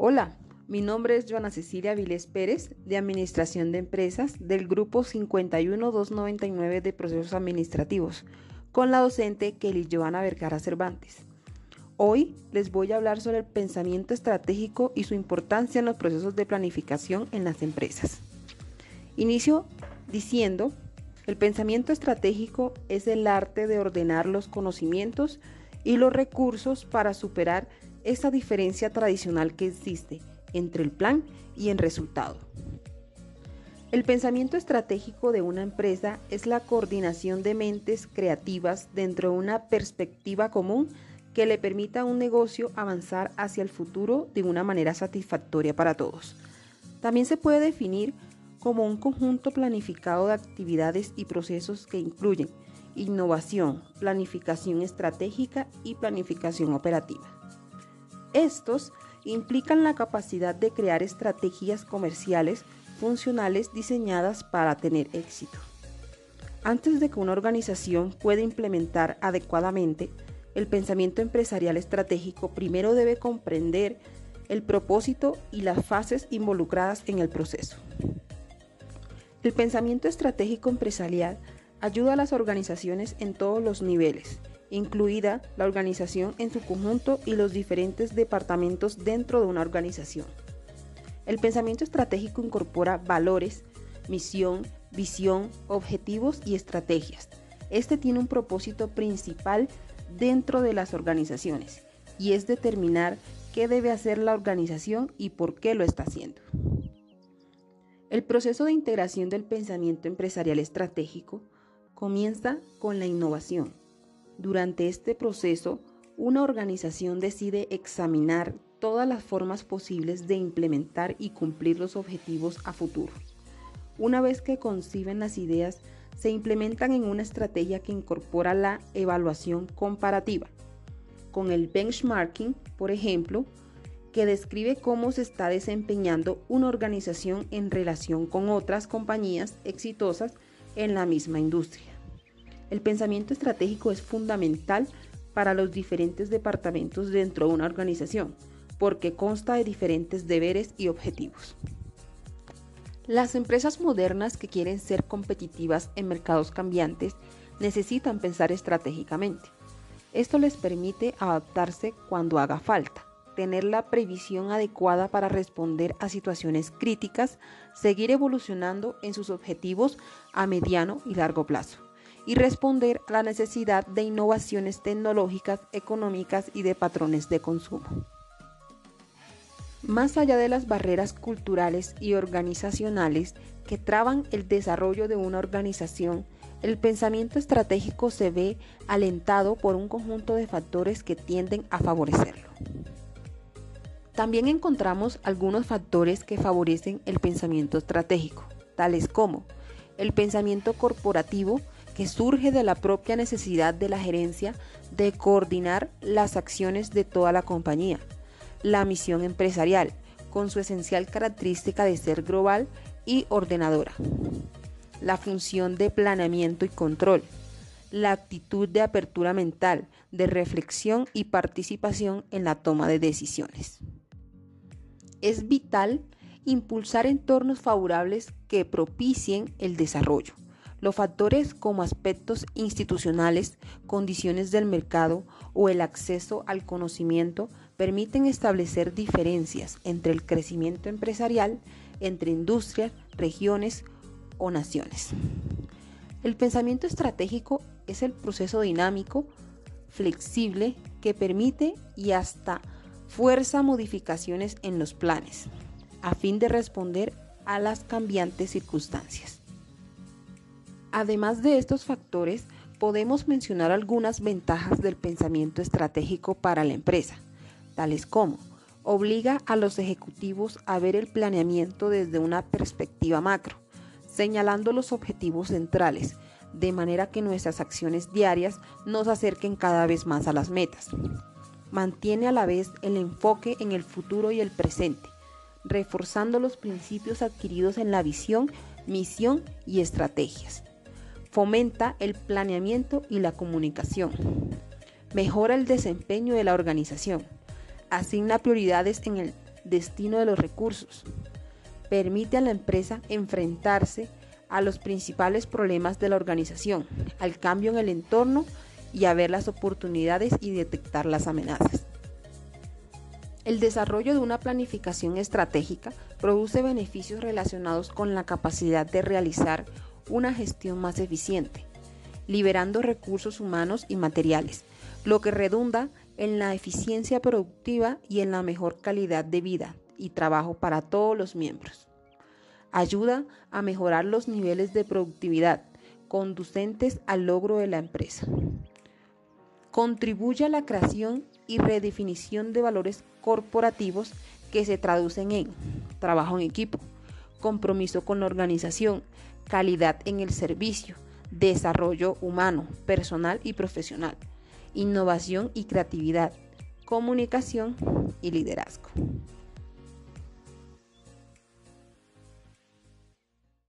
Hola, mi nombre es Joana Cecilia Vilés Pérez, de Administración de Empresas, del Grupo 51299 de Procesos Administrativos, con la docente Kelly Joana Vergara Cervantes. Hoy les voy a hablar sobre el pensamiento estratégico y su importancia en los procesos de planificación en las empresas. Inicio diciendo, el pensamiento estratégico es el arte de ordenar los conocimientos y los recursos para superar esa diferencia tradicional que existe entre el plan y el resultado. El pensamiento estratégico de una empresa es la coordinación de mentes creativas dentro de una perspectiva común que le permita a un negocio avanzar hacia el futuro de una manera satisfactoria para todos. También se puede definir como un conjunto planificado de actividades y procesos que incluyen innovación, planificación estratégica y planificación operativa. Estos implican la capacidad de crear estrategias comerciales funcionales diseñadas para tener éxito. Antes de que una organización pueda implementar adecuadamente el pensamiento empresarial estratégico, primero debe comprender el propósito y las fases involucradas en el proceso. El pensamiento estratégico empresarial ayuda a las organizaciones en todos los niveles, incluida la organización en su conjunto y los diferentes departamentos dentro de una organización. El pensamiento estratégico incorpora valores, misión, visión, objetivos y estrategias. Este tiene un propósito principal dentro de las organizaciones y es determinar qué debe hacer la organización y por qué lo está haciendo. El proceso de integración del pensamiento empresarial estratégico comienza con la innovación. Durante este proceso, una organización decide examinar todas las formas posibles de implementar y cumplir los objetivos a futuro. Una vez que conciben las ideas, se implementan en una estrategia que incorpora la evaluación comparativa, con el benchmarking, por ejemplo, que describe cómo se está desempeñando una organización en relación con otras compañías exitosas en la misma industria. El pensamiento estratégico es fundamental para los diferentes departamentos dentro de una organización, porque consta de diferentes deberes y objetivos. Las empresas modernas que quieren ser competitivas en mercados cambiantes necesitan pensar estratégicamente. Esto les permite adaptarse cuando haga falta, tener la previsión adecuada para responder a situaciones críticas, seguir evolucionando en sus objetivos a mediano y largo plazo y responder a la necesidad de innovaciones tecnológicas, económicas y de patrones de consumo. Más allá de las barreras culturales y organizacionales que traban el desarrollo de una organización, el pensamiento estratégico se ve alentado por un conjunto de factores que tienden a favorecerlo. También encontramos algunos factores que favorecen el pensamiento estratégico, tales como el pensamiento corporativo, que surge de la propia necesidad de la gerencia de coordinar las acciones de toda la compañía. La misión empresarial, con su esencial característica de ser global y ordenadora. La función de planeamiento y control. La actitud de apertura mental, de reflexión y participación en la toma de decisiones. Es vital impulsar entornos favorables que propicien el desarrollo los factores como aspectos institucionales, condiciones del mercado o el acceso al conocimiento permiten establecer diferencias entre el crecimiento empresarial, entre industrias, regiones o naciones. El pensamiento estratégico es el proceso dinámico, flexible, que permite y hasta fuerza modificaciones en los planes, a fin de responder a las cambiantes circunstancias. Además de estos factores, podemos mencionar algunas ventajas del pensamiento estratégico para la empresa, tales como obliga a los ejecutivos a ver el planeamiento desde una perspectiva macro, señalando los objetivos centrales, de manera que nuestras acciones diarias nos acerquen cada vez más a las metas. Mantiene a la vez el enfoque en el futuro y el presente, reforzando los principios adquiridos en la visión, misión y estrategias Fomenta el planeamiento y la comunicación. Mejora el desempeño de la organización. Asigna prioridades en el destino de los recursos. Permite a la empresa enfrentarse a los principales problemas de la organización, al cambio en el entorno y a ver las oportunidades y detectar las amenazas. El desarrollo de una planificación estratégica produce beneficios relacionados con la capacidad de realizar una gestión más eficiente, liberando recursos humanos y materiales, lo que redunda en la eficiencia productiva y en la mejor calidad de vida y trabajo para todos los miembros. Ayuda a mejorar los niveles de productividad conducentes al logro de la empresa. Contribuye a la creación y redefinición de valores corporativos que se traducen en trabajo en equipo, compromiso con la organización, calidad en el servicio, desarrollo humano, personal y profesional, innovación y creatividad, comunicación y liderazgo.